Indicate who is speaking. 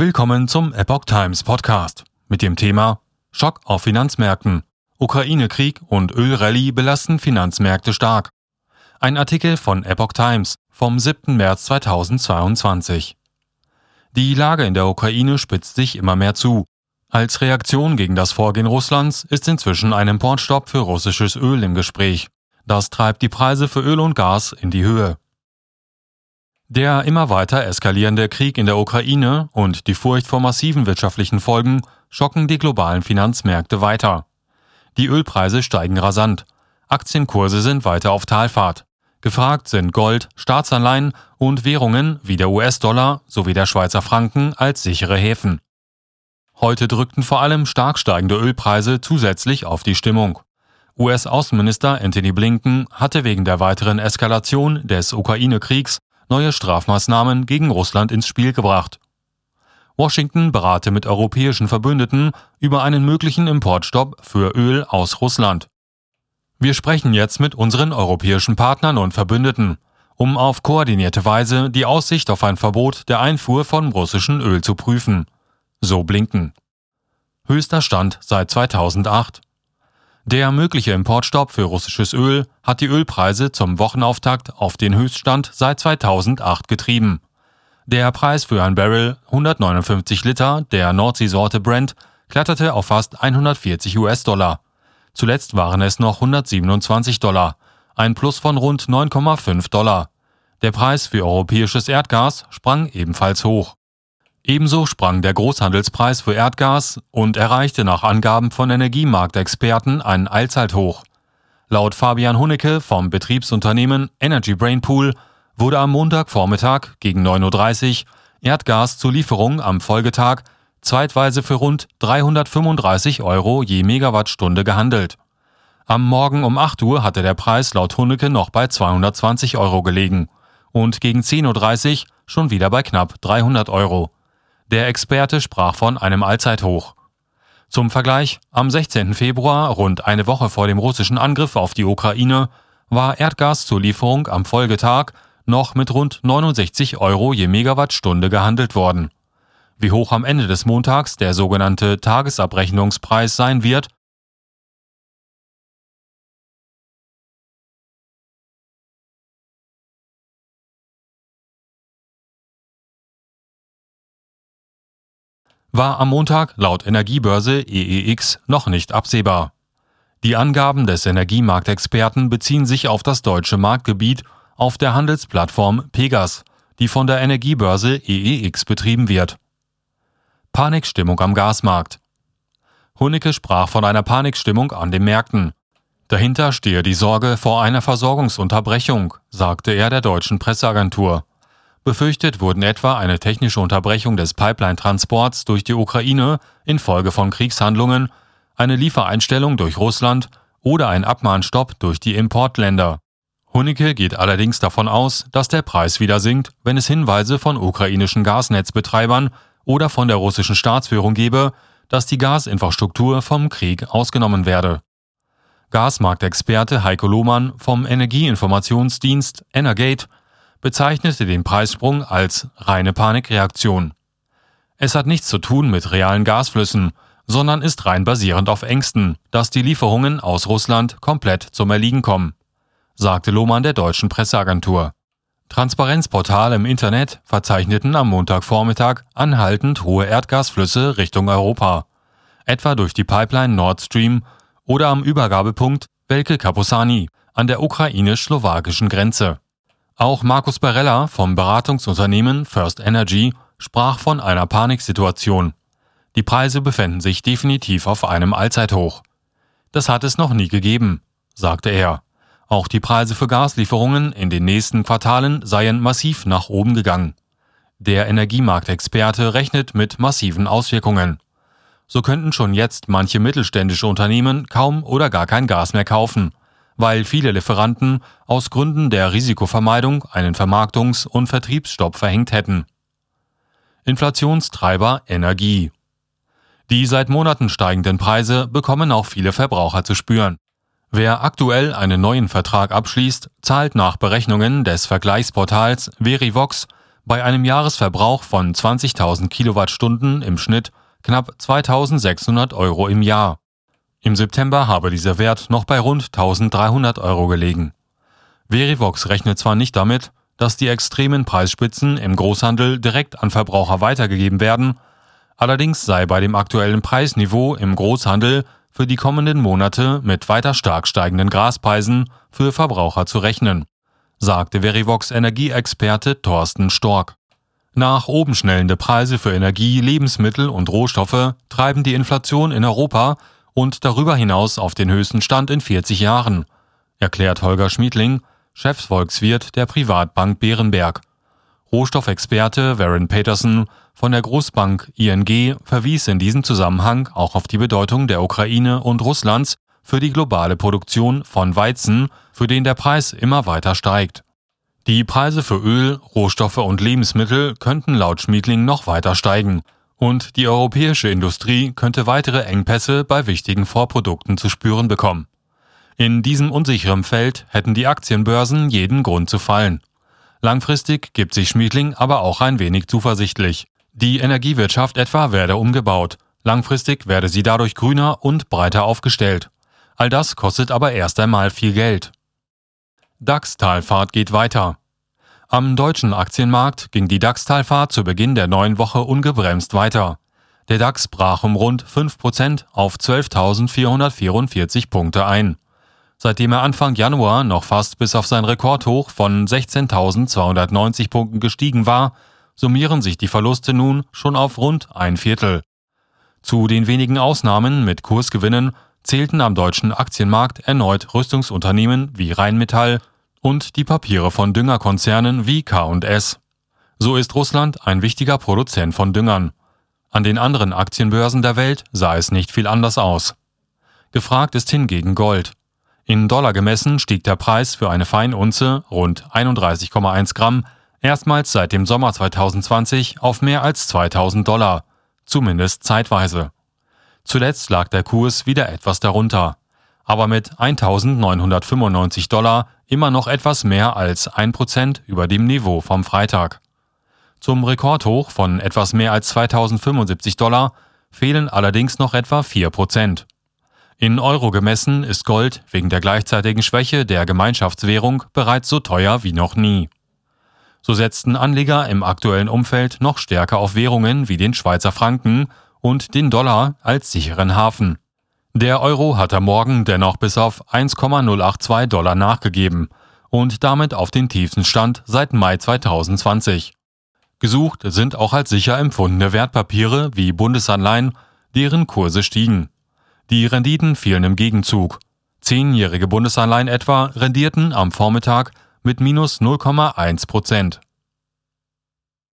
Speaker 1: Willkommen zum Epoch Times Podcast mit dem Thema Schock auf Finanzmärkten. Ukraine-Krieg und Ölrallye belasten Finanzmärkte stark. Ein Artikel von Epoch Times vom 7. März 2022. Die Lage in der Ukraine spitzt sich immer mehr zu. Als Reaktion gegen das Vorgehen Russlands ist inzwischen ein Importstopp für russisches Öl im Gespräch. Das treibt die Preise für Öl und Gas in die Höhe. Der immer weiter eskalierende Krieg in der Ukraine und die Furcht vor massiven wirtschaftlichen Folgen schocken die globalen Finanzmärkte weiter. Die Ölpreise steigen rasant. Aktienkurse sind weiter auf Talfahrt. Gefragt sind Gold, Staatsanleihen und Währungen wie der US-Dollar sowie der Schweizer Franken als sichere Häfen. Heute drückten vor allem stark steigende Ölpreise zusätzlich auf die Stimmung. US-Außenminister Anthony Blinken hatte wegen der weiteren Eskalation des Ukraine-Kriegs neue Strafmaßnahmen gegen Russland ins Spiel gebracht. Washington berate mit europäischen Verbündeten über einen möglichen Importstopp für Öl aus Russland. Wir sprechen jetzt mit unseren europäischen Partnern und Verbündeten, um auf koordinierte Weise die Aussicht auf ein Verbot der Einfuhr von russischem Öl zu prüfen. So Blinken. Höchster Stand seit 2008. Der mögliche Importstopp für russisches Öl hat die Ölpreise zum Wochenauftakt auf den Höchststand seit 2008 getrieben. Der Preis für ein Barrel 159 Liter der Nordseesorte Brent kletterte auf fast 140 US-Dollar. Zuletzt waren es noch 127 Dollar, ein Plus von rund 9,5 Dollar. Der Preis für europäisches Erdgas sprang ebenfalls hoch. Ebenso sprang der Großhandelspreis für Erdgas und erreichte nach Angaben von Energiemarktexperten einen Allzeithoch. Laut Fabian Hunnecke vom Betriebsunternehmen Energy Brain Pool wurde am Montagvormittag gegen 9.30 Uhr Erdgas zur Lieferung am Folgetag zeitweise für rund 335 Euro je Megawattstunde gehandelt. Am Morgen um 8 Uhr hatte der Preis laut Hunnecke noch bei 220 Euro gelegen und gegen 10.30 Uhr schon wieder bei knapp 300 Euro. Der Experte sprach von einem Allzeithoch. Zum Vergleich, am 16. Februar, rund eine Woche vor dem russischen Angriff auf die Ukraine, war Erdgas zur Lieferung am Folgetag noch mit rund 69 Euro je Megawattstunde gehandelt worden. Wie hoch am Ende des Montags der sogenannte Tagesabrechnungspreis sein wird, war am Montag laut Energiebörse EEX noch nicht absehbar. Die Angaben des Energiemarktexperten beziehen sich auf das deutsche Marktgebiet auf der Handelsplattform Pegas, die von der Energiebörse EEX betrieben wird. Panikstimmung am Gasmarkt. Hunnecke sprach von einer Panikstimmung an den Märkten. Dahinter stehe die Sorge vor einer Versorgungsunterbrechung, sagte er der deutschen Presseagentur. Befürchtet wurden etwa eine technische Unterbrechung des Pipeline-Transports durch die Ukraine infolge von Kriegshandlungen, eine Liefereinstellung durch Russland oder ein Abmahnstopp durch die Importländer. Hunicke geht allerdings davon aus, dass der Preis wieder sinkt, wenn es Hinweise von ukrainischen Gasnetzbetreibern oder von der russischen Staatsführung gebe, dass die Gasinfrastruktur vom Krieg ausgenommen werde. Gasmarktexperte Heiko Lohmann vom Energieinformationsdienst Energate bezeichnete den Preissprung als reine Panikreaktion. Es hat nichts zu tun mit realen Gasflüssen, sondern ist rein basierend auf Ängsten, dass die Lieferungen aus Russland komplett zum Erliegen kommen, sagte Lohmann der deutschen Presseagentur. Transparenzportale im Internet verzeichneten am Montagvormittag anhaltend hohe Erdgasflüsse Richtung Europa, etwa durch die Pipeline Nord Stream oder am Übergabepunkt Velke Kapusani an der ukrainisch-slowakischen Grenze. Auch Markus Barella vom Beratungsunternehmen First Energy sprach von einer Paniksituation. Die Preise befänden sich definitiv auf einem Allzeithoch. Das hat es noch nie gegeben, sagte er. Auch die Preise für Gaslieferungen in den nächsten Quartalen seien massiv nach oben gegangen. Der Energiemarktexperte rechnet mit massiven Auswirkungen. So könnten schon jetzt manche mittelständische Unternehmen kaum oder gar kein Gas mehr kaufen weil viele Lieferanten aus Gründen der Risikovermeidung einen Vermarktungs- und Vertriebsstopp verhängt hätten. Inflationstreiber Energie. Die seit Monaten steigenden Preise bekommen auch viele Verbraucher zu spüren. Wer aktuell einen neuen Vertrag abschließt, zahlt nach Berechnungen des Vergleichsportals Verivox Bei einem Jahresverbrauch von 20.000 Kilowattstunden im Schnitt knapp 2.600 Euro im Jahr. Im September habe dieser Wert noch bei rund 1.300 Euro gelegen. Verivox rechnet zwar nicht damit, dass die extremen Preisspitzen im Großhandel direkt an Verbraucher weitergegeben werden, allerdings sei bei dem aktuellen Preisniveau im Großhandel für die kommenden Monate mit weiter stark steigenden Graspreisen für Verbraucher zu rechnen, sagte Verivox Energieexperte Thorsten Stork. Nach oben schnellende Preise für Energie, Lebensmittel und Rohstoffe treiben die Inflation in Europa und darüber hinaus auf den höchsten Stand in 40 Jahren, erklärt Holger Schmiedling, Chefsvolkswirt der Privatbank Bärenberg. Rohstoffexperte Warren Peterson von der Großbank ING verwies in diesem Zusammenhang auch auf die Bedeutung der Ukraine und Russlands für die globale Produktion von Weizen, für den der Preis immer weiter steigt. Die Preise für Öl, Rohstoffe und Lebensmittel könnten laut Schmiedling noch weiter steigen, und die europäische Industrie könnte weitere Engpässe bei wichtigen Vorprodukten zu spüren bekommen. In diesem unsicheren Feld hätten die Aktienbörsen jeden Grund zu fallen. Langfristig gibt sich Schmiedling aber auch ein wenig zuversichtlich. Die Energiewirtschaft etwa werde umgebaut. Langfristig werde sie dadurch grüner und breiter aufgestellt. All das kostet aber erst einmal viel Geld. DAX-Talfahrt geht weiter. Am deutschen Aktienmarkt ging die DAX-Talfahrt zu Beginn der neuen Woche ungebremst weiter. Der DAX brach um rund 5% auf 12.444 Punkte ein seitdem er Anfang Januar noch fast bis auf sein Rekordhoch von 16.290 Punkten gestiegen war, summieren sich die Verluste nun schon auf rund ein Viertel. Zu den wenigen Ausnahmen mit Kursgewinnen zählten am deutschen Aktienmarkt erneut Rüstungsunternehmen wie Rheinmetall und die Papiere von Düngerkonzernen wie K&S. So ist Russland ein wichtiger Produzent von Düngern. An den anderen Aktienbörsen der Welt sah es nicht viel anders aus. Gefragt ist hingegen Gold. In Dollar gemessen stieg der Preis für eine Feinunze rund 31,1 Gramm erstmals seit dem Sommer 2020 auf mehr als 2000 Dollar, zumindest zeitweise. Zuletzt lag der Kurs wieder etwas darunter, aber mit 1995 Dollar immer noch etwas mehr als 1% über dem Niveau vom Freitag. Zum Rekordhoch von etwas mehr als 2075 Dollar fehlen allerdings noch etwa 4%. In Euro gemessen ist Gold wegen der gleichzeitigen Schwäche der Gemeinschaftswährung bereits so teuer wie noch nie. So setzten Anleger im aktuellen Umfeld noch stärker auf Währungen wie den Schweizer Franken und den Dollar als sicheren Hafen. Der Euro hat am Morgen dennoch bis auf 1,082 Dollar nachgegeben und damit auf den tiefsten Stand seit Mai 2020. Gesucht sind auch als sicher empfundene Wertpapiere wie Bundesanleihen, deren Kurse stiegen. Die Renditen fielen im Gegenzug. Zehnjährige Bundesanleihen etwa rendierten am Vormittag mit minus 0,1 Prozent.